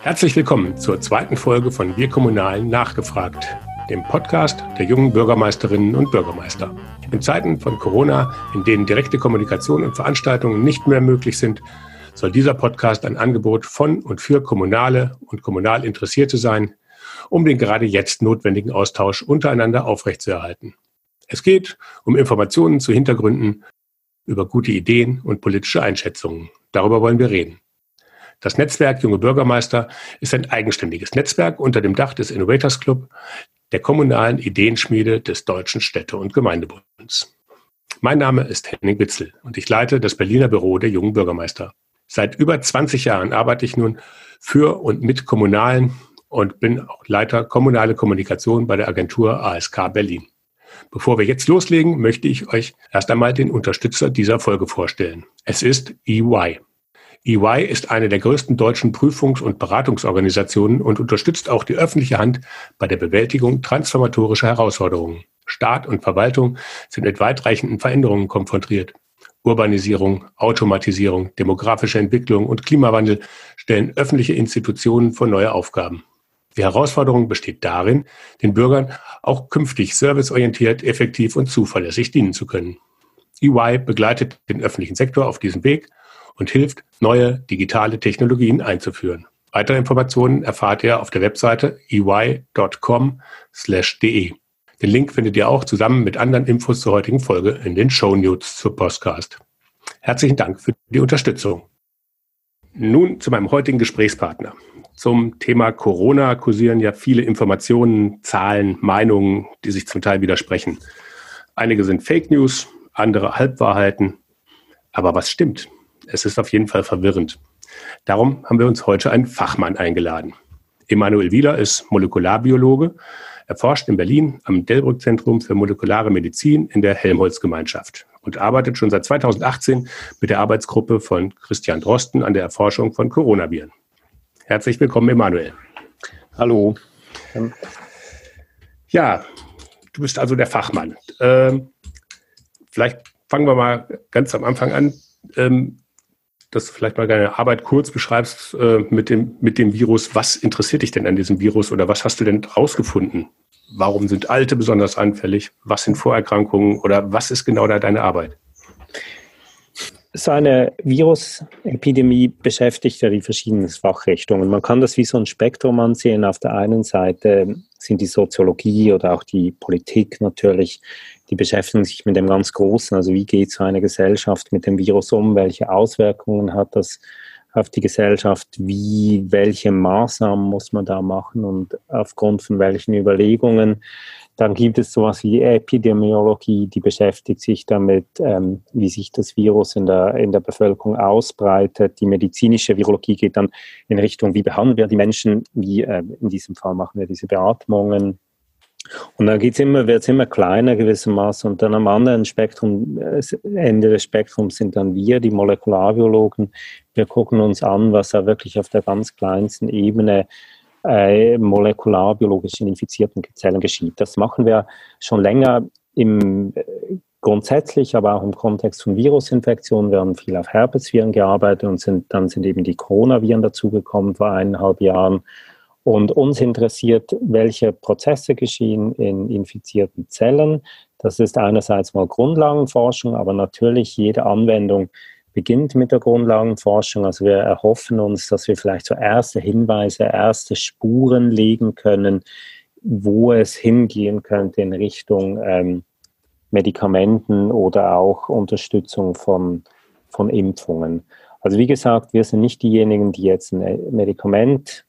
Herzlich willkommen zur zweiten Folge von Wir Kommunalen nachgefragt, dem Podcast der jungen Bürgermeisterinnen und Bürgermeister. In Zeiten von Corona, in denen direkte Kommunikation und Veranstaltungen nicht mehr möglich sind, soll dieser Podcast ein Angebot von und für Kommunale und kommunal Interessierte sein, um den gerade jetzt notwendigen Austausch untereinander aufrechtzuerhalten. Es geht um Informationen zu Hintergründen, über gute Ideen und politische Einschätzungen. Darüber wollen wir reden. Das Netzwerk Junge Bürgermeister ist ein eigenständiges Netzwerk unter dem Dach des Innovators Club, der kommunalen Ideenschmiede des Deutschen Städte- und Gemeindebunds. Mein Name ist Henning Witzel und ich leite das Berliner Büro der Jungen Bürgermeister. Seit über 20 Jahren arbeite ich nun für und mit Kommunalen und bin auch Leiter kommunale Kommunikation bei der Agentur ASK Berlin. Bevor wir jetzt loslegen, möchte ich euch erst einmal den Unterstützer dieser Folge vorstellen. Es ist EY. EY ist eine der größten deutschen Prüfungs- und Beratungsorganisationen und unterstützt auch die öffentliche Hand bei der Bewältigung transformatorischer Herausforderungen. Staat und Verwaltung sind mit weitreichenden Veränderungen konfrontiert. Urbanisierung, Automatisierung, demografische Entwicklung und Klimawandel stellen öffentliche Institutionen vor neue Aufgaben. Die Herausforderung besteht darin, den Bürgern auch künftig serviceorientiert, effektiv und zuverlässig dienen zu können. EY begleitet den öffentlichen Sektor auf diesem Weg und hilft, neue digitale Technologien einzuführen. Weitere Informationen erfahrt ihr auf der Webseite ey.com/de. Den Link findet ihr auch zusammen mit anderen Infos zur heutigen Folge in den Show Notes zur Podcast. Herzlichen Dank für die Unterstützung. Nun zu meinem heutigen Gesprächspartner. Zum Thema Corona kursieren ja viele Informationen, Zahlen, Meinungen, die sich zum Teil widersprechen. Einige sind Fake News, andere Halbwahrheiten. Aber was stimmt? Es ist auf jeden Fall verwirrend. Darum haben wir uns heute einen Fachmann eingeladen. Emanuel Wieler ist Molekularbiologe, er forscht in Berlin am Delbrück-Zentrum für molekulare Medizin in der Helmholtz-Gemeinschaft und arbeitet schon seit 2018 mit der Arbeitsgruppe von Christian Drosten an der Erforschung von Coronaviren. Herzlich willkommen, Emanuel. Hallo. Ja, du bist also der Fachmann. Ähm, vielleicht fangen wir mal ganz am Anfang an. Ähm, dass du vielleicht mal deine Arbeit kurz beschreibst äh, mit, dem, mit dem Virus. Was interessiert dich denn an diesem Virus oder was hast du denn rausgefunden? Warum sind Alte besonders anfällig? Was sind Vorerkrankungen oder was ist genau da deine Arbeit? So eine Virusepidemie beschäftigt ja die verschiedenen Fachrichtungen. Man kann das wie so ein Spektrum ansehen. Auf der einen Seite sind die Soziologie oder auch die Politik natürlich, die beschäftigen sich mit dem ganz Großen. Also wie geht so eine Gesellschaft mit dem Virus um? Welche Auswirkungen hat das auf die Gesellschaft, wie, welche Maßnahmen muss man da machen und aufgrund von welchen Überlegungen. Dann gibt es sowas wie Epidemiologie, die beschäftigt sich damit, ähm, wie sich das Virus in der, in der Bevölkerung ausbreitet. Die medizinische Virologie geht dann in Richtung, wie behandeln wir die Menschen, wie äh, in diesem Fall machen wir diese Beatmungen, und dann geht's immer, wird es immer kleiner gewissermaßen. Und dann am anderen Spektrum, äh, Ende des Spektrums sind dann wir, die Molekularbiologen. Wir gucken uns an, was da wirklich auf der ganz kleinsten Ebene äh, molekularbiologisch in infizierten Zellen geschieht. Das machen wir schon länger im äh, grundsätzlich, aber auch im Kontext von Virusinfektionen. Wir haben viel auf Herpesviren gearbeitet und sind, dann sind eben die Coronaviren dazugekommen vor eineinhalb Jahren. Und uns interessiert, welche Prozesse geschehen in infizierten Zellen. Das ist einerseits mal Grundlagenforschung, aber natürlich jede Anwendung beginnt mit der Grundlagenforschung. Also wir erhoffen uns, dass wir vielleicht so erste Hinweise, erste Spuren legen können, wo es hingehen könnte in Richtung ähm, Medikamenten oder auch Unterstützung von, von Impfungen. Also wie gesagt, wir sind nicht diejenigen, die jetzt ein Medikament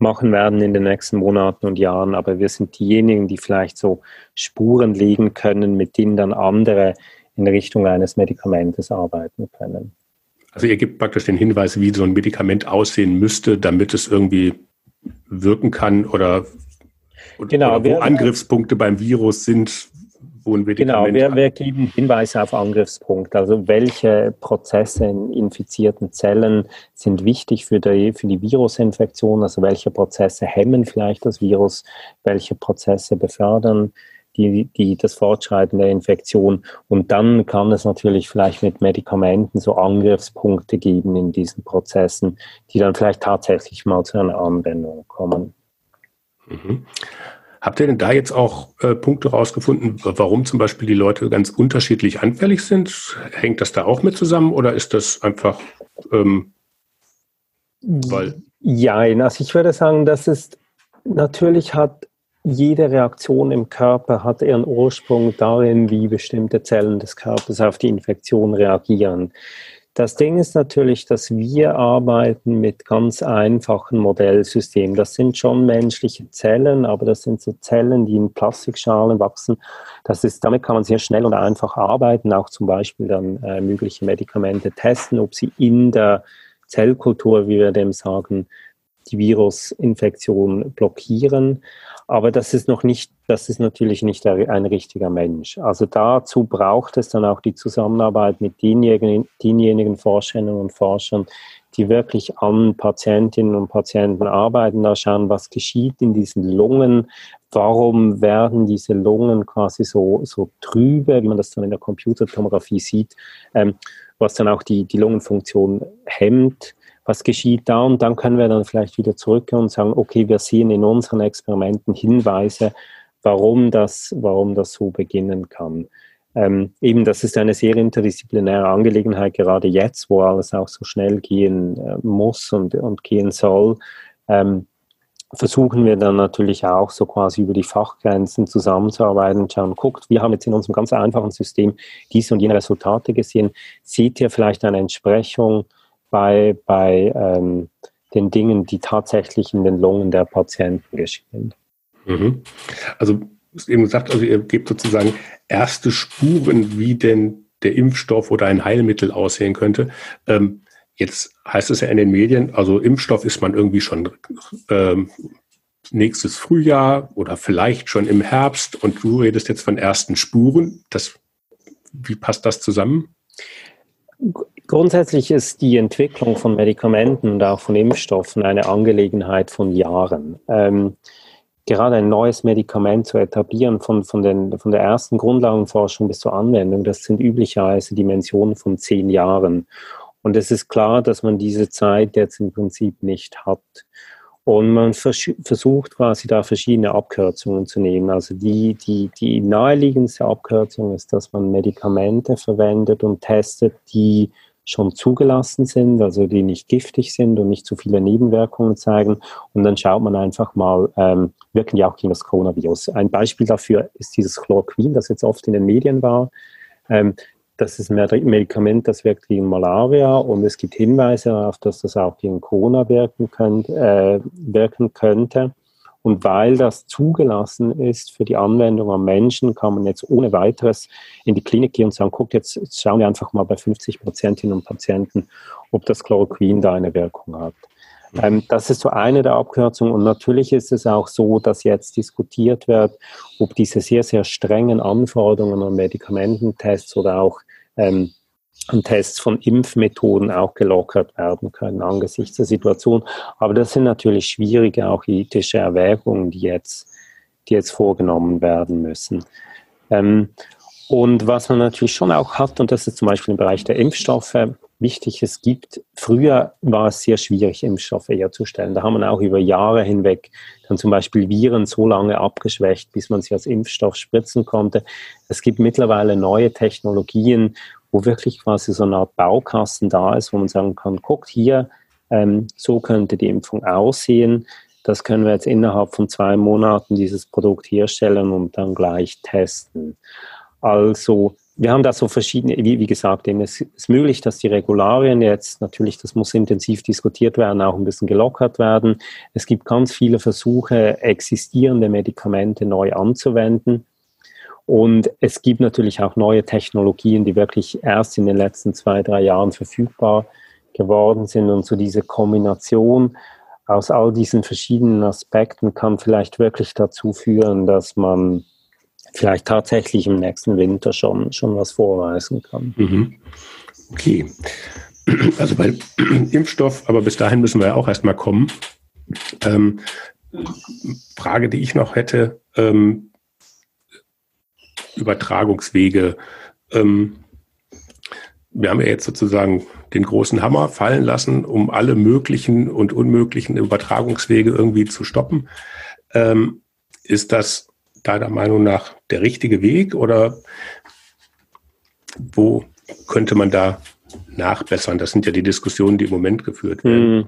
machen werden in den nächsten Monaten und Jahren, aber wir sind diejenigen, die vielleicht so Spuren legen können, mit denen dann andere in Richtung eines Medikamentes arbeiten können. Also ihr gebt praktisch den Hinweis, wie so ein Medikament aussehen müsste, damit es irgendwie wirken kann oder, genau, oder wo wir, Angriffspunkte beim Virus sind, wo ein Medikament Genau, wir, wir geben Hinweise auf Angriffspunkte. Also welche Prozesse in infizierten Zellen sind wichtig für die, für die Virusinfektion, also welche Prozesse hemmen vielleicht das Virus, welche Prozesse befördern die, die, das Fortschreiten der Infektion. Und dann kann es natürlich vielleicht mit Medikamenten so Angriffspunkte geben in diesen Prozessen, die dann vielleicht tatsächlich mal zu einer Anwendung kommen. Mhm. Habt ihr denn da jetzt auch äh, Punkte rausgefunden, warum zum Beispiel die Leute ganz unterschiedlich anfällig sind? Hängt das da auch mit zusammen oder ist das einfach, ähm, weil. Ja, also ich würde sagen, das ist natürlich hat jede Reaktion im Körper hat ihren Ursprung darin, wie bestimmte Zellen des Körpers auf die Infektion reagieren. Das Ding ist natürlich, dass wir arbeiten mit ganz einfachen Modellsystemen. Das sind schon menschliche Zellen, aber das sind so Zellen, die in Plastikschalen wachsen. Das ist, damit kann man sehr schnell und einfach arbeiten, auch zum Beispiel dann äh, mögliche Medikamente testen, ob sie in der Zellkultur, wie wir dem sagen, die Virusinfektion blockieren. Aber das ist noch nicht, das ist natürlich nicht ein richtiger Mensch. Also dazu braucht es dann auch die Zusammenarbeit mit denjenigen, denjenigen Forscherinnen und Forschern, die wirklich an Patientinnen und Patienten arbeiten, da schauen, was geschieht in diesen Lungen, warum werden diese Lungen quasi so, so trübe, wie man das dann in der Computertomographie sieht, ähm, was dann auch die, die Lungenfunktion hemmt was geschieht da und dann können wir dann vielleicht wieder zurückgehen und sagen, okay, wir sehen in unseren Experimenten Hinweise, warum das, warum das so beginnen kann. Ähm, eben, das ist eine sehr interdisziplinäre Angelegenheit, gerade jetzt, wo alles auch so schnell gehen äh, muss und, und gehen soll. Ähm, versuchen wir dann natürlich auch so quasi über die Fachgrenzen zusammenzuarbeiten und schauen, guckt, wir haben jetzt in unserem ganz einfachen System diese und jene Resultate gesehen. Seht ihr vielleicht eine Entsprechung bei, bei ähm, den Dingen, die tatsächlich in den Lungen der Patienten geschehen. Mhm. Also, du hast eben gesagt, also ihr gebt sozusagen erste Spuren, wie denn der Impfstoff oder ein Heilmittel aussehen könnte. Ähm, jetzt heißt es ja in den Medien, also Impfstoff ist man irgendwie schon ähm, nächstes Frühjahr oder vielleicht schon im Herbst und du redest jetzt von ersten Spuren. Das, wie passt das zusammen? Grundsätzlich ist die Entwicklung von Medikamenten und auch von Impfstoffen eine Angelegenheit von Jahren. Ähm, gerade ein neues Medikament zu etablieren, von, von, den, von der ersten Grundlagenforschung bis zur Anwendung, das sind üblicherweise Dimensionen von zehn Jahren. Und es ist klar, dass man diese Zeit jetzt im Prinzip nicht hat. Und man vers versucht quasi da verschiedene Abkürzungen zu nehmen. Also die, die, die naheliegendste Abkürzung ist, dass man Medikamente verwendet und testet, die schon zugelassen sind, also die nicht giftig sind und nicht zu viele Nebenwirkungen zeigen. Und dann schaut man einfach mal, ähm, wirken die auch gegen das Coronavirus. Ein Beispiel dafür ist dieses Chloroquin, das jetzt oft in den Medien war. Ähm, das ist ein Medikament, das wirkt gegen Malaria und es gibt Hinweise darauf, dass das auch gegen Corona wirken, könnt, äh, wirken könnte. Und weil das zugelassen ist für die Anwendung am Menschen, kann man jetzt ohne weiteres in die Klinik gehen und sagen, guckt, jetzt, jetzt schauen wir einfach mal bei 50 Patientinnen und Patienten, ob das Chloroquin da eine Wirkung hat. Mhm. Ähm, das ist so eine der Abkürzungen. Und natürlich ist es auch so, dass jetzt diskutiert wird, ob diese sehr, sehr strengen Anforderungen an Medikamententests oder auch ähm, und Tests von Impfmethoden auch gelockert werden können angesichts der Situation. Aber das sind natürlich schwierige, auch ethische Erwägungen, die jetzt, die jetzt vorgenommen werden müssen. Ähm, und was man natürlich schon auch hat, und das ist zum Beispiel im Bereich der Impfstoffe wichtig, es gibt, früher war es sehr schwierig, Impfstoffe herzustellen. Da haben man auch über Jahre hinweg dann zum Beispiel Viren so lange abgeschwächt, bis man sie als Impfstoff spritzen konnte. Es gibt mittlerweile neue Technologien, wo wirklich quasi so eine Art Baukasten da ist, wo man sagen kann, guckt hier, ähm, so könnte die Impfung aussehen. Das können wir jetzt innerhalb von zwei Monaten dieses Produkt herstellen und dann gleich testen. Also wir haben da so verschiedene, wie, wie gesagt, es ist möglich, dass die Regularien jetzt natürlich, das muss intensiv diskutiert werden, auch ein bisschen gelockert werden. Es gibt ganz viele Versuche, existierende Medikamente neu anzuwenden. Und es gibt natürlich auch neue Technologien, die wirklich erst in den letzten zwei, drei Jahren verfügbar geworden sind. Und so diese Kombination aus all diesen verschiedenen Aspekten kann vielleicht wirklich dazu führen, dass man vielleicht tatsächlich im nächsten Winter schon, schon was vorweisen kann. Mhm. Okay. Also bei Impfstoff, aber bis dahin müssen wir ja auch erstmal kommen. Ähm, Frage, die ich noch hätte, ähm, Übertragungswege. Ähm, wir haben ja jetzt sozusagen den großen Hammer fallen lassen, um alle möglichen und unmöglichen Übertragungswege irgendwie zu stoppen. Ähm, ist das deiner Meinung nach der richtige Weg oder wo könnte man da nachbessern? Das sind ja die Diskussionen, die im Moment geführt werden. Hm.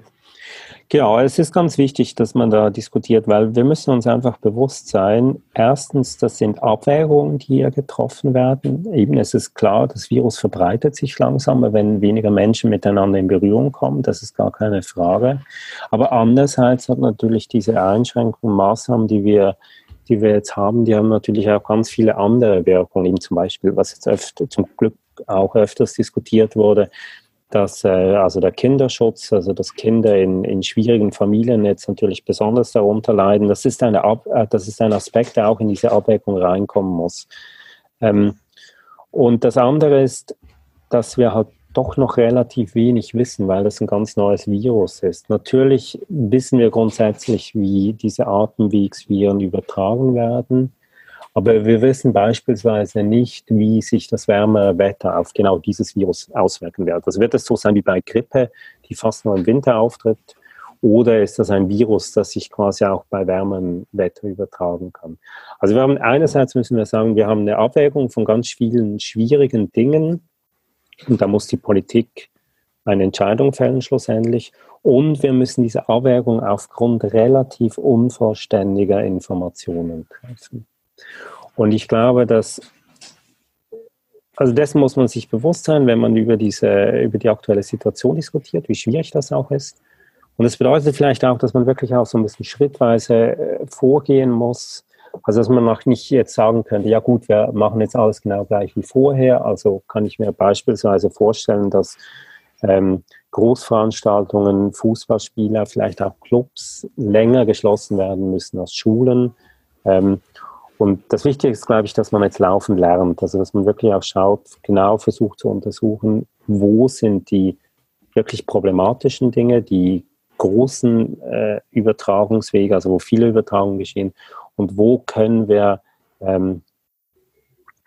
Genau, es ist ganz wichtig, dass man da diskutiert, weil wir müssen uns einfach bewusst sein, erstens, das sind Abwägungen, die hier getroffen werden. Eben, es ist klar, das Virus verbreitet sich langsamer, wenn weniger Menschen miteinander in Berührung kommen, das ist gar keine Frage. Aber andererseits hat natürlich diese Einschränkungen, Maßnahmen, die wir die wir jetzt haben, die haben natürlich auch ganz viele andere Wirkungen, eben zum Beispiel, was jetzt öfter, zum Glück auch öfters diskutiert wurde, dass äh, also der Kinderschutz, also dass Kinder in, in schwierigen Familien jetzt natürlich besonders darunter leiden, das ist, eine Ab äh, das ist ein Aspekt, der auch in diese Abwägung reinkommen muss. Ähm, und das andere ist, dass wir halt doch noch relativ wenig wissen, weil das ein ganz neues Virus ist. Natürlich wissen wir grundsätzlich, wie diese Atemwegsviren übertragen werden. Aber wir wissen beispielsweise nicht, wie sich das wärmere Wetter auf genau dieses Virus auswirken wird. Also wird es so sein wie bei Grippe, die fast nur im Winter auftritt, oder ist das ein Virus, das sich quasi auch bei wärmerem Wetter übertragen kann? Also wir haben einerseits müssen wir sagen, wir haben eine Abwägung von ganz vielen schwierigen Dingen und da muss die Politik eine Entscheidung fällen schlussendlich. Und wir müssen diese Abwägung aufgrund relativ unvollständiger Informationen treffen. Und ich glaube, dass, also dessen muss man sich bewusst sein, wenn man über, diese, über die aktuelle Situation diskutiert, wie schwierig das auch ist. Und es bedeutet vielleicht auch, dass man wirklich auch so ein bisschen schrittweise äh, vorgehen muss. Also dass man auch nicht jetzt sagen könnte, ja gut, wir machen jetzt alles genau gleich wie vorher. Also kann ich mir beispielsweise vorstellen, dass ähm, Großveranstaltungen, Fußballspiele, vielleicht auch Clubs länger geschlossen werden müssen als Schulen. Ähm, und das Wichtige ist, glaube ich, dass man jetzt laufen lernt. Also, dass man wirklich auch schaut, genau versucht zu untersuchen, wo sind die wirklich problematischen Dinge, die großen äh, Übertragungswege, also wo viele Übertragungen geschehen und wo können wir, ähm,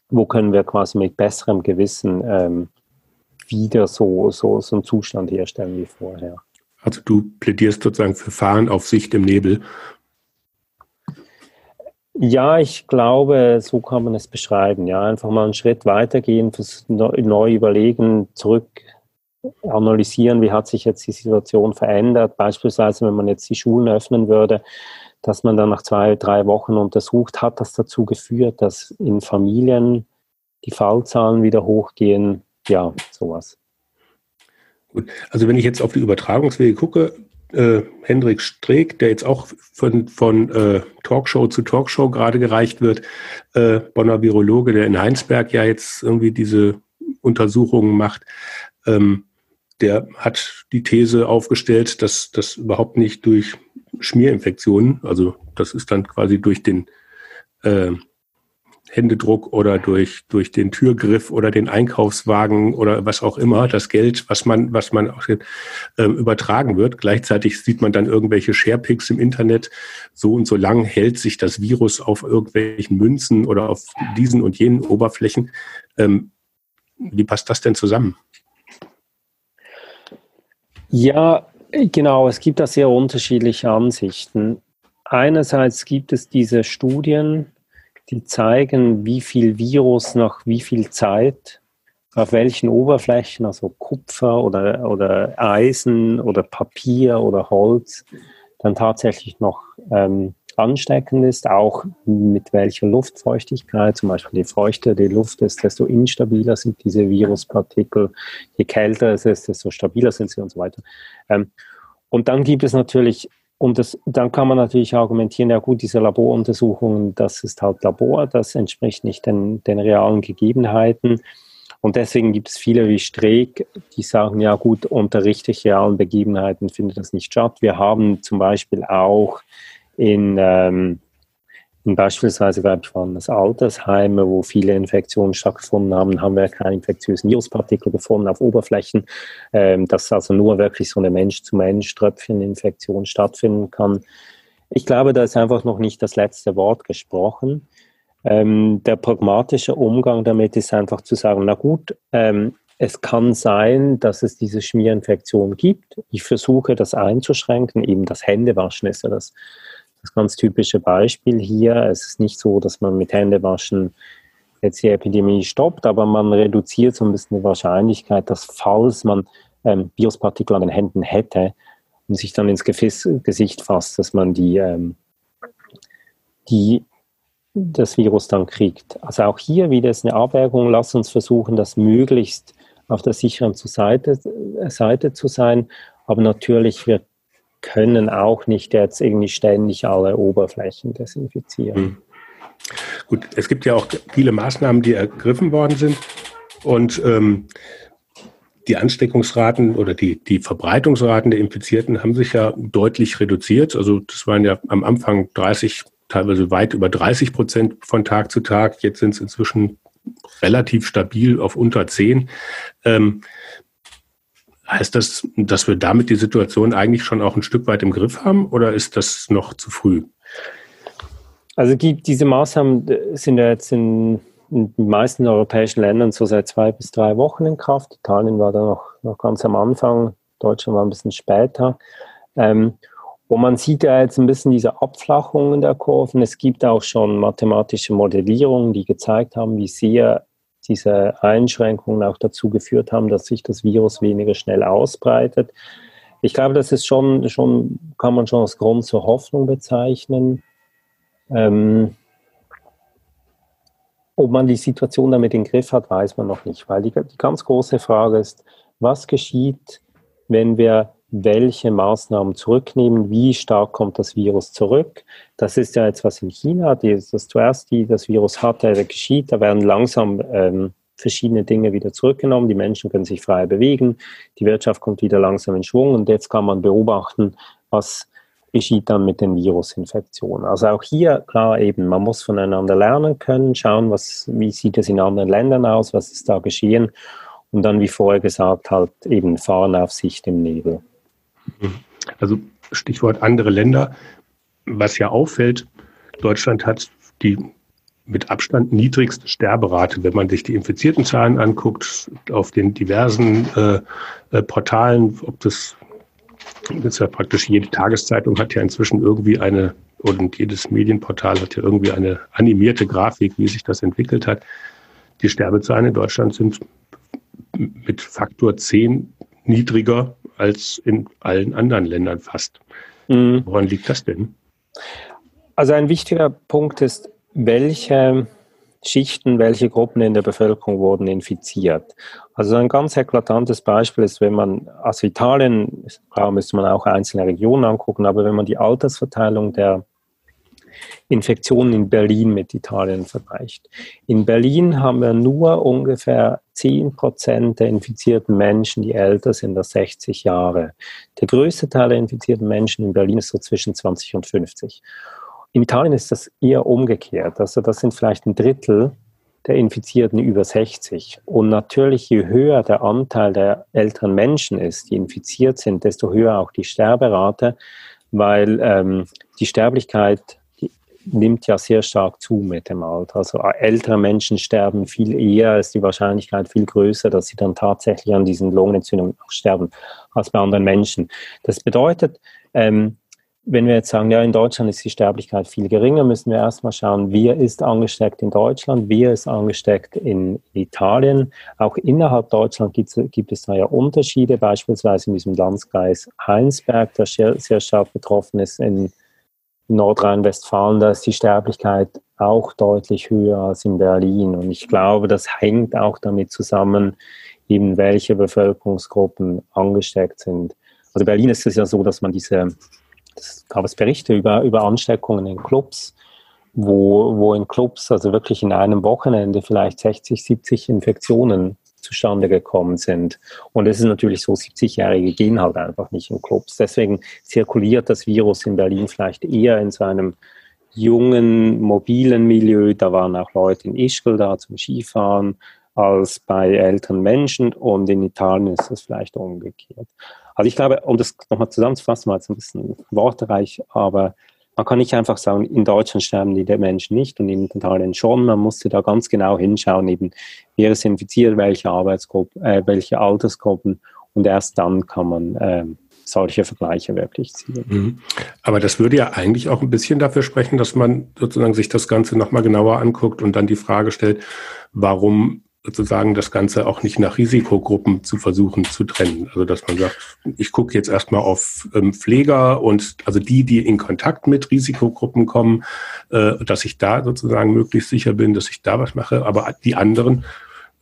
wo können wir quasi mit besserem Gewissen ähm, wieder so, so, so einen Zustand herstellen wie vorher. Also du plädierst sozusagen für Fahren auf Sicht im Nebel ja, ich glaube, so kann man es beschreiben. Ja, einfach mal einen Schritt weitergehen, neu überlegen, zurück analysieren, wie hat sich jetzt die Situation verändert. Beispielsweise, wenn man jetzt die Schulen öffnen würde, dass man dann nach zwei, drei Wochen untersucht, hat das dazu geführt, dass in Familien die Fallzahlen wieder hochgehen. Ja, sowas. Gut. Also wenn ich jetzt auf die Übertragungswege gucke, äh, Hendrik Streeck, der jetzt auch von, von äh, Talkshow zu Talkshow gerade gereicht wird, äh, Bonner Virologe, der in Heinsberg ja jetzt irgendwie diese Untersuchungen macht, ähm, der hat die These aufgestellt, dass das überhaupt nicht durch Schmierinfektionen, also das ist dann quasi durch den äh, Händedruck oder durch, durch den Türgriff oder den Einkaufswagen oder was auch immer, das Geld, was man, was man auch, äh, übertragen wird. Gleichzeitig sieht man dann irgendwelche Sharepics im Internet. So und so lang hält sich das Virus auf irgendwelchen Münzen oder auf diesen und jenen Oberflächen. Ähm, wie passt das denn zusammen? Ja, genau. Es gibt da sehr unterschiedliche Ansichten. Einerseits gibt es diese Studien, die zeigen, wie viel Virus nach wie viel Zeit auf welchen Oberflächen, also Kupfer oder, oder Eisen oder Papier oder Holz, dann tatsächlich noch ähm, ansteckend ist, auch mit welcher Luftfeuchtigkeit, zum Beispiel je feuchter die Luft ist, desto instabiler sind diese Viruspartikel, je kälter es ist, desto stabiler sind sie und so weiter. Ähm, und dann gibt es natürlich und das, dann kann man natürlich argumentieren, ja gut, diese Laboruntersuchungen, das ist halt Labor, das entspricht nicht den, den realen Gegebenheiten. Und deswegen gibt es viele wie Streeck, die sagen, ja gut, unter richtig realen Begebenheiten findet das nicht statt. Wir haben zum Beispiel auch in, ähm, Beispielsweise, glaube ich, waren das Altersheime, wo viele Infektionen stattgefunden haben, haben wir keine infektiösen Viruspartikel gefunden auf Oberflächen, ähm, dass also nur wirklich so eine Mensch-zu-Mensch-Tröpfcheninfektion stattfinden kann. Ich glaube, da ist einfach noch nicht das letzte Wort gesprochen. Ähm, der pragmatische Umgang damit ist einfach zu sagen, na gut, ähm, es kann sein, dass es diese Schmierinfektion gibt. Ich versuche das einzuschränken. Eben das Händewaschen ist ja das, das ganz typische Beispiel hier. Es ist nicht so, dass man mit Händewaschen jetzt die Epidemie stoppt, aber man reduziert so ein bisschen die Wahrscheinlichkeit, dass falls man ähm, Viruspartikel an den Händen hätte und sich dann ins Gefiss, Gesicht fasst, dass man die, ähm, die das Virus dann kriegt. Also auch hier wieder ist eine Abwägung. Lass uns versuchen, das möglichst auf der sicheren Seite, Seite zu sein. Aber natürlich, wir können auch nicht jetzt irgendwie ständig alle Oberflächen desinfizieren. Mhm. Gut, es gibt ja auch viele Maßnahmen, die ergriffen worden sind. Und ähm, die Ansteckungsraten oder die, die Verbreitungsraten der Infizierten haben sich ja deutlich reduziert. Also das waren ja am Anfang 30, teilweise weit über 30 Prozent von Tag zu Tag. Jetzt sind es inzwischen relativ stabil auf unter 10. Ähm, heißt das, dass wir damit die Situation eigentlich schon auch ein Stück weit im Griff haben oder ist das noch zu früh? Also diese Maßnahmen äh, sind ja jetzt in, in den meisten europäischen Ländern so seit zwei bis drei Wochen in Kraft. Italien war da noch, noch ganz am Anfang, Deutschland war ein bisschen später. Ähm, und man sieht ja jetzt ein bisschen diese Abflachungen der Kurven. Es gibt auch schon mathematische Modellierungen, die gezeigt haben, wie sehr diese Einschränkungen auch dazu geführt haben, dass sich das Virus weniger schnell ausbreitet. Ich glaube, das ist schon, schon kann man schon als Grund zur Hoffnung bezeichnen. Ähm, ob man die Situation damit im Griff hat, weiß man noch nicht, weil die, die ganz große Frage ist, was geschieht, wenn wir welche Maßnahmen zurücknehmen, wie stark kommt das Virus zurück. Das ist ja jetzt was in China, die, das zuerst die das Virus hatte, geschieht. Da werden langsam ähm, verschiedene Dinge wieder zurückgenommen. Die Menschen können sich frei bewegen, die Wirtschaft kommt wieder langsam in Schwung und jetzt kann man beobachten, was geschieht dann mit den Virusinfektionen. Also auch hier klar eben, man muss voneinander lernen können, schauen, was, wie sieht es in anderen Ländern aus, was ist da geschehen und dann, wie vorher gesagt, halt eben fahren auf Sicht im Nebel. Also Stichwort andere Länder. Was ja auffällt, Deutschland hat die mit Abstand niedrigste Sterberate, wenn man sich die infizierten Zahlen anguckt, auf den diversen äh, äh, Portalen, ob das, das ist ja praktisch jede Tageszeitung hat ja inzwischen irgendwie eine, und jedes Medienportal hat ja irgendwie eine animierte Grafik, wie sich das entwickelt hat. Die Sterbezahlen in Deutschland sind mit Faktor 10 niedriger als in allen anderen Ländern fast. Mhm. Woran liegt das denn? Also ein wichtiger Punkt ist, welche Schichten, welche Gruppen in der Bevölkerung wurden infiziert. Also ein ganz eklatantes Beispiel ist, wenn man, also Italien, klar müsste man auch einzelne Regionen angucken, aber wenn man die Altersverteilung der Infektionen in Berlin mit Italien vergleicht. In Berlin haben wir nur ungefähr 10 Prozent der infizierten Menschen, die älter sind als 60 Jahre. Der größte Teil der infizierten Menschen in Berlin ist so zwischen 20 und 50. In Italien ist das eher umgekehrt. Also das sind vielleicht ein Drittel der Infizierten über 60. Und natürlich, je höher der Anteil der älteren Menschen ist, die infiziert sind, desto höher auch die Sterberate, weil ähm, die Sterblichkeit nimmt ja sehr stark zu mit dem Alter. Also äh, ältere Menschen sterben viel eher, ist die Wahrscheinlichkeit viel größer, dass sie dann tatsächlich an diesen Lungenentzündungen sterben als bei anderen Menschen. Das bedeutet, ähm, wenn wir jetzt sagen, ja, in Deutschland ist die Sterblichkeit viel geringer, müssen wir erstmal schauen, wer ist angesteckt in Deutschland, wer ist angesteckt in Italien. Auch innerhalb Deutschland gibt, es da ja Unterschiede, beispielsweise in diesem Landkreis Heinsberg, der sehr, sehr stark betroffen ist in Nordrhein-Westfalen, da ist die Sterblichkeit auch deutlich höher als in Berlin. Und ich glaube, das hängt auch damit zusammen, eben welche Bevölkerungsgruppen angesteckt sind. Also Berlin ist es ja so, dass man diese, es gab es Berichte über, über Ansteckungen in Clubs, wo, wo in Clubs, also wirklich in einem Wochenende vielleicht 60, 70 Infektionen zustande gekommen sind. Und es ist natürlich so, 70-Jährige gehen halt einfach nicht in Clubs. Deswegen zirkuliert das Virus in Berlin vielleicht eher in so einem jungen, mobilen Milieu. Da waren auch Leute in Ischgl da zum Skifahren als bei älteren Menschen und in Italien ist das vielleicht umgekehrt. Also ich glaube, um das nochmal zusammenzufassen, war jetzt ein bisschen wortreich, aber man kann nicht einfach sagen, in Deutschland sterben die Menschen nicht und in Italien schon. Man musste da ganz genau hinschauen, eben wer ist infiziert, welche Arbeitsgruppen, äh, welche Altersgruppen und erst dann kann man äh, solche Vergleiche wirklich ziehen. Mhm. Aber das würde ja eigentlich auch ein bisschen dafür sprechen, dass man sozusagen sich das Ganze nochmal genauer anguckt und dann die Frage stellt, warum sozusagen das Ganze auch nicht nach Risikogruppen zu versuchen zu trennen. Also dass man sagt, ich gucke jetzt erstmal auf ähm, Pfleger und also die, die in Kontakt mit Risikogruppen kommen, äh, dass ich da sozusagen möglichst sicher bin, dass ich da was mache. Aber die anderen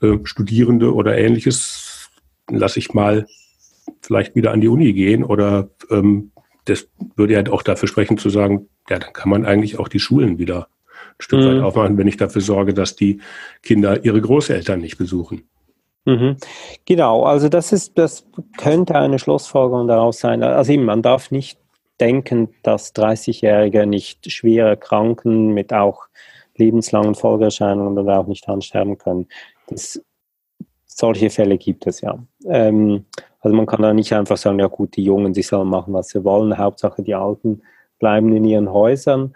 äh, Studierende oder ähnliches lasse ich mal vielleicht wieder an die Uni gehen oder ähm, das würde ja auch dafür sprechen zu sagen, ja, dann kann man eigentlich auch die Schulen wieder Stück mhm. weit aufmachen, wenn ich dafür sorge, dass die Kinder ihre Großeltern nicht besuchen. Mhm. Genau, also das ist, das könnte eine Schlussfolgerung daraus sein. Also eben, man darf nicht denken, dass 30-Jährige nicht schwer erkranken mit auch lebenslangen Folgeerscheinungen oder auch nicht ansterben können. Das, solche Fälle gibt es ja. Ähm, also man kann da nicht einfach sagen, ja gut, die Jungen, die sollen machen, was sie wollen. Hauptsache die Alten bleiben in ihren Häusern.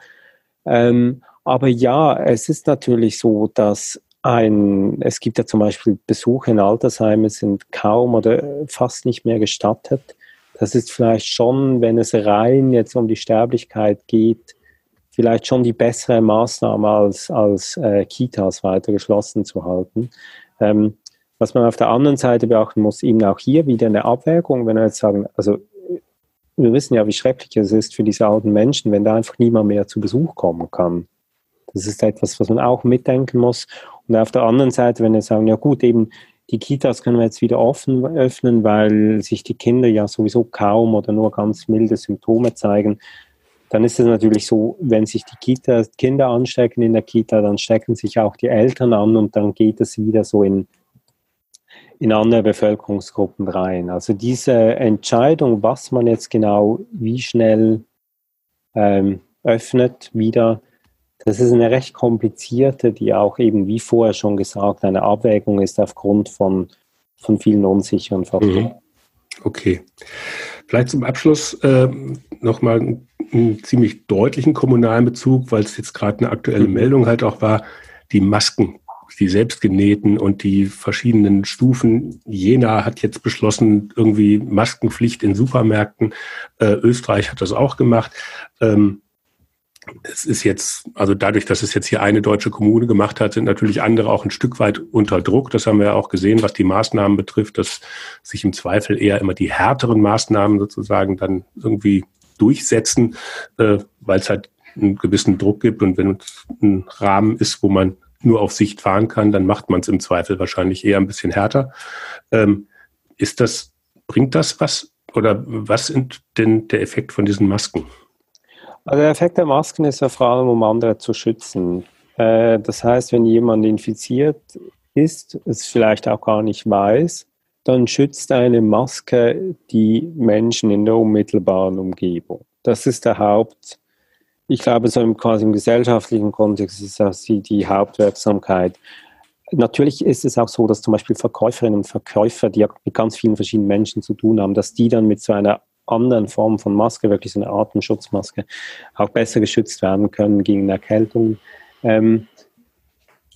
Ähm, aber ja, es ist natürlich so, dass ein, es gibt ja zum Beispiel Besuche in Altersheimen sind kaum oder fast nicht mehr gestattet. Das ist vielleicht schon, wenn es rein jetzt um die Sterblichkeit geht, vielleicht schon die bessere Maßnahme als, als äh, Kitas weiter geschlossen zu halten. Ähm, was man auf der anderen Seite beachten muss, eben auch hier wieder eine Abwägung, wenn wir jetzt sagen, also wir wissen ja, wie schrecklich es ist für diese alten Menschen, wenn da einfach niemand mehr zu Besuch kommen kann. Das ist etwas, was man auch mitdenken muss. Und auf der anderen Seite, wenn wir sagen, ja gut, eben die Kitas können wir jetzt wieder offen öffnen, weil sich die Kinder ja sowieso kaum oder nur ganz milde Symptome zeigen, dann ist es natürlich so, wenn sich die Kita, Kinder anstecken in der Kita, dann stecken sich auch die Eltern an und dann geht es wieder so in, in andere Bevölkerungsgruppen rein. Also diese Entscheidung, was man jetzt genau wie schnell ähm, öffnet, wieder, das ist eine recht komplizierte, die auch eben, wie vorher schon gesagt, eine Abwägung ist aufgrund von, von vielen unsicheren Faktoren. Mhm. Okay. Vielleicht zum Abschluss äh, nochmal einen, einen ziemlich deutlichen kommunalen Bezug, weil es jetzt gerade eine aktuelle mhm. Meldung halt auch war, die Masken, die selbstgenähten und die verschiedenen Stufen. Jena hat jetzt beschlossen, irgendwie Maskenpflicht in Supermärkten. Äh, Österreich hat das auch gemacht. Ähm, es ist jetzt, also dadurch, dass es jetzt hier eine deutsche Kommune gemacht hat, sind natürlich andere auch ein Stück weit unter Druck. Das haben wir ja auch gesehen, was die Maßnahmen betrifft, dass sich im Zweifel eher immer die härteren Maßnahmen sozusagen dann irgendwie durchsetzen, äh, weil es halt einen gewissen Druck gibt. Und wenn es ein Rahmen ist, wo man nur auf Sicht fahren kann, dann macht man es im Zweifel wahrscheinlich eher ein bisschen härter. Ähm, ist das, bringt das was? Oder was ist denn der Effekt von diesen Masken? Also der Effekt der Masken ist ja vor allem, um andere zu schützen. Äh, das heißt, wenn jemand infiziert ist, es vielleicht auch gar nicht weiß, dann schützt eine Maske die Menschen in der unmittelbaren Umgebung. Das ist der Haupt, ich glaube, so im, quasi im gesellschaftlichen Kontext ist das die, die Hauptwirksamkeit. Natürlich ist es auch so, dass zum Beispiel Verkäuferinnen und Verkäufer, die ja mit ganz vielen verschiedenen Menschen zu tun haben, dass die dann mit so einer anderen Formen von Maske, wirklich so eine Atemschutzmaske, auch besser geschützt werden können gegen Erkältungen. Ähm,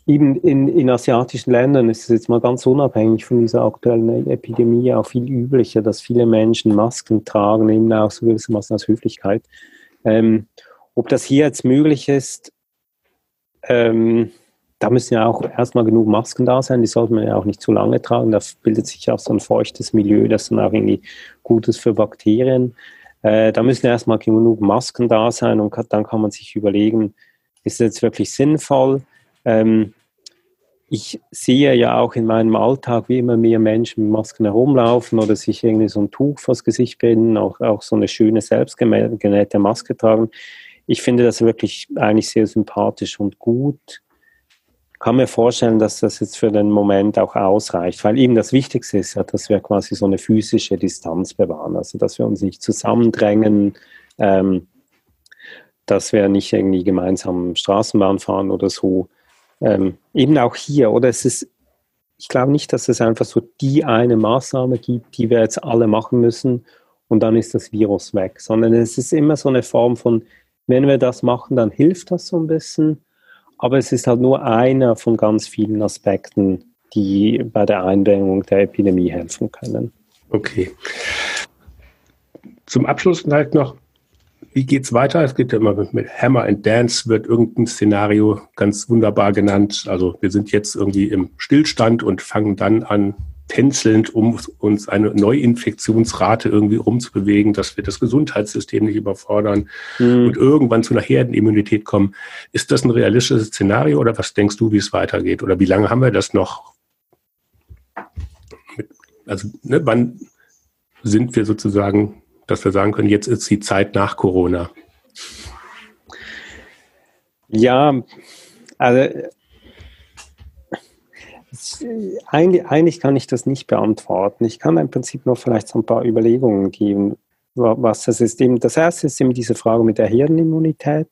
eben in, in asiatischen Ländern ist es jetzt mal ganz unabhängig von dieser aktuellen Epidemie auch viel üblicher, dass viele Menschen Masken tragen, eben auch so gewissermaßen aus Höflichkeit. Ähm, ob das hier jetzt möglich ist, ähm, da müssen ja auch erstmal genug Masken da sein, die sollte man ja auch nicht zu lange tragen. Da bildet sich auch so ein feuchtes Milieu, das dann auch irgendwie gut ist für Bakterien. Äh, da müssen erstmal genug Masken da sein und dann kann man sich überlegen, ist es jetzt wirklich sinnvoll? Ähm, ich sehe ja auch in meinem Alltag, wie immer mehr Menschen mit Masken herumlaufen oder sich irgendwie so ein Tuch vors Gesicht binden, auch, auch so eine schöne selbstgenähte Maske tragen. Ich finde das wirklich eigentlich sehr sympathisch und gut kann mir vorstellen, dass das jetzt für den Moment auch ausreicht, weil eben das Wichtigste ist ja, dass wir quasi so eine physische Distanz bewahren, also dass wir uns nicht zusammendrängen, ähm, dass wir nicht irgendwie gemeinsam Straßenbahn fahren oder so. Ähm, eben auch hier, oder es ist, ich glaube nicht, dass es einfach so die eine Maßnahme gibt, die wir jetzt alle machen müssen und dann ist das Virus weg, sondern es ist immer so eine Form von Wenn wir das machen, dann hilft das so ein bisschen. Aber es ist halt nur einer von ganz vielen Aspekten, die bei der Eindämmung der Epidemie helfen können. Okay. Zum Abschluss vielleicht noch, wie geht es weiter? Es geht ja immer mit Hammer and Dance, wird irgendein Szenario ganz wunderbar genannt. Also wir sind jetzt irgendwie im Stillstand und fangen dann an, tänzelnd, um uns eine Neuinfektionsrate irgendwie rumzubewegen, dass wir das Gesundheitssystem nicht überfordern mhm. und irgendwann zu einer Herdenimmunität kommen. Ist das ein realistisches Szenario oder was denkst du, wie es weitergeht? Oder wie lange haben wir das noch? Also ne, wann sind wir sozusagen, dass wir sagen können, jetzt ist die Zeit nach Corona? Ja, also eigentlich, eigentlich kann ich das nicht beantworten. Ich kann im Prinzip nur vielleicht so ein paar Überlegungen geben, was das ist. Das erste ist eben diese Frage mit der Hirnimmunität.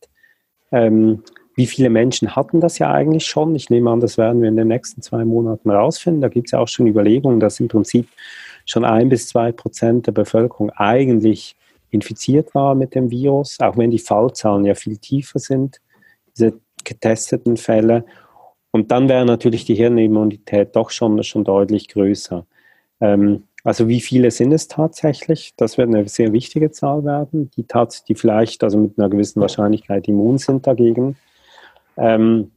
Ähm, wie viele Menschen hatten das ja eigentlich schon? Ich nehme an, das werden wir in den nächsten zwei Monaten rausfinden. Da gibt es ja auch schon Überlegungen, dass im Prinzip schon ein bis zwei Prozent der Bevölkerung eigentlich infiziert war mit dem Virus, auch wenn die Fallzahlen ja viel tiefer sind, diese getesteten Fälle. Und dann wäre natürlich die Hirnimmunität doch schon, schon deutlich größer. Ähm, also wie viele sind es tatsächlich? Das wird eine sehr wichtige Zahl werden, die, die vielleicht also mit einer gewissen Wahrscheinlichkeit immun sind dagegen. Ähm,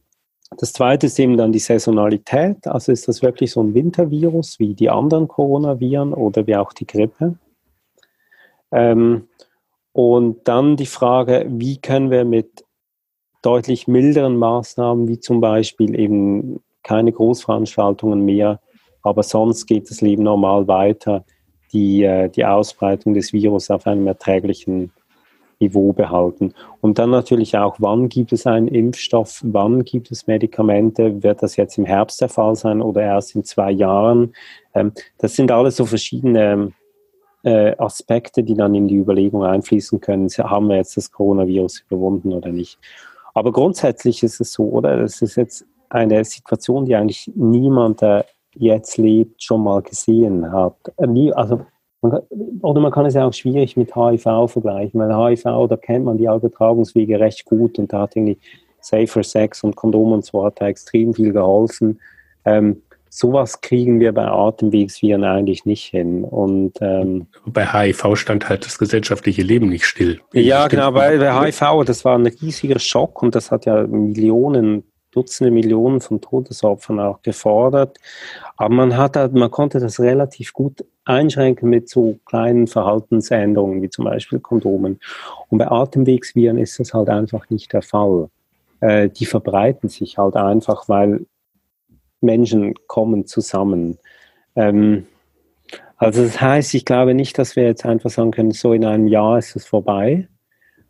das zweite ist eben dann die Saisonalität. Also ist das wirklich so ein Wintervirus wie die anderen Coronaviren oder wie auch die Grippe? Ähm, und dann die Frage, wie können wir mit deutlich milderen Maßnahmen, wie zum Beispiel eben keine Großveranstaltungen mehr, aber sonst geht das Leben normal weiter, die, äh, die Ausbreitung des Virus auf einem erträglichen Niveau behalten. Und dann natürlich auch, wann gibt es einen Impfstoff, wann gibt es Medikamente, wird das jetzt im Herbst der Fall sein oder erst in zwei Jahren? Ähm, das sind alles so verschiedene äh, Aspekte, die dann in die Überlegung einfließen können. Haben wir jetzt das Coronavirus überwunden oder nicht? Aber grundsätzlich ist es so, oder? Das ist jetzt eine Situation, die eigentlich niemand, der jetzt lebt, schon mal gesehen hat. Äh, also, man oder man kann es ja auch schwierig mit HIV vergleichen, weil HIV, da kennt man die Übertragungswege recht gut und da hat irgendwie Safer Sex und Kondom und so hat da extrem viel geholfen. Ähm, sowas kriegen wir bei Atemwegsviren eigentlich nicht hin. Und ähm, bei HIV stand halt das gesellschaftliche Leben nicht still. Ja, genau, bei, bei HIV, das war ein riesiger Schock und das hat ja Millionen, Dutzende Millionen von Todesopfern auch gefordert. Aber man hat halt, man konnte das relativ gut einschränken mit so kleinen Verhaltensänderungen wie zum Beispiel Kondomen. Und bei Atemwegsviren ist das halt einfach nicht der Fall. Äh, die verbreiten sich halt einfach, weil Menschen kommen zusammen. Ähm, also das heißt, ich glaube nicht, dass wir jetzt einfach sagen können, so in einem Jahr ist es vorbei.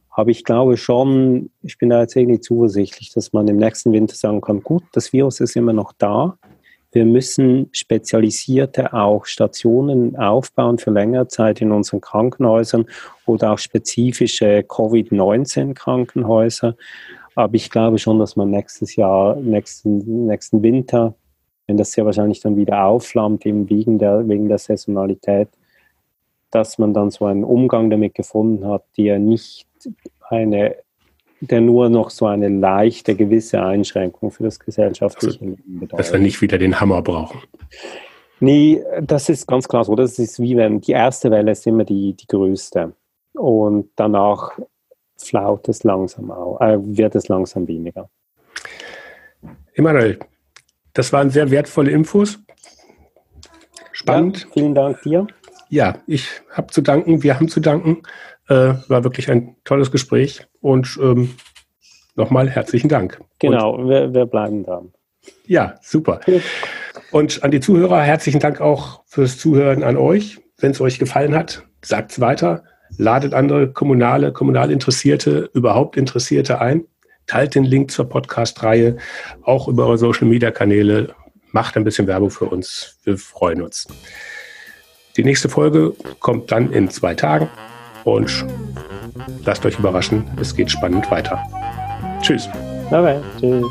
Aber ich glaube schon, ich bin da jetzt irgendwie zuversichtlich, dass man im nächsten Winter sagen kann, gut, das Virus ist immer noch da. Wir müssen spezialisierte auch Stationen aufbauen für längere Zeit in unseren Krankenhäusern oder auch spezifische Covid-19-Krankenhäuser. Aber ich glaube schon, dass man nächstes Jahr, nächsten, nächsten Winter wenn das ja wahrscheinlich dann wieder aufflammt, eben wegen der, wegen der Saisonalität, dass man dann so einen Umgang damit gefunden hat, der nicht eine, der nur noch so eine leichte, gewisse Einschränkung für das gesellschaftliche also, Leben bedeutet. Dass wir nicht wieder den Hammer brauchen. Nee, das ist ganz klar so. Das ist wie wenn die erste Welle ist immer die, die größte. Und danach flaut es langsam auch, äh, wird es langsam weniger. Emanuel, das waren sehr wertvolle Infos. Spannend. Ja, vielen Dank dir. Ja, ich habe zu danken, wir haben zu danken. Äh, war wirklich ein tolles Gespräch und ähm, nochmal herzlichen Dank. Genau, und, wir, wir, bleiben dran. Ja, super. Und an die Zuhörer herzlichen Dank auch fürs Zuhören an euch. Wenn es euch gefallen hat, sagt es weiter. Ladet andere kommunale, kommunal Interessierte, überhaupt Interessierte ein. Teilt den Link zur Podcast-Reihe auch über eure Social-Media-Kanäle. Macht ein bisschen Werbung für uns. Wir freuen uns. Die nächste Folge kommt dann in zwei Tagen und lasst euch überraschen. Es geht spannend weiter. Tschüss. Okay, tschüss.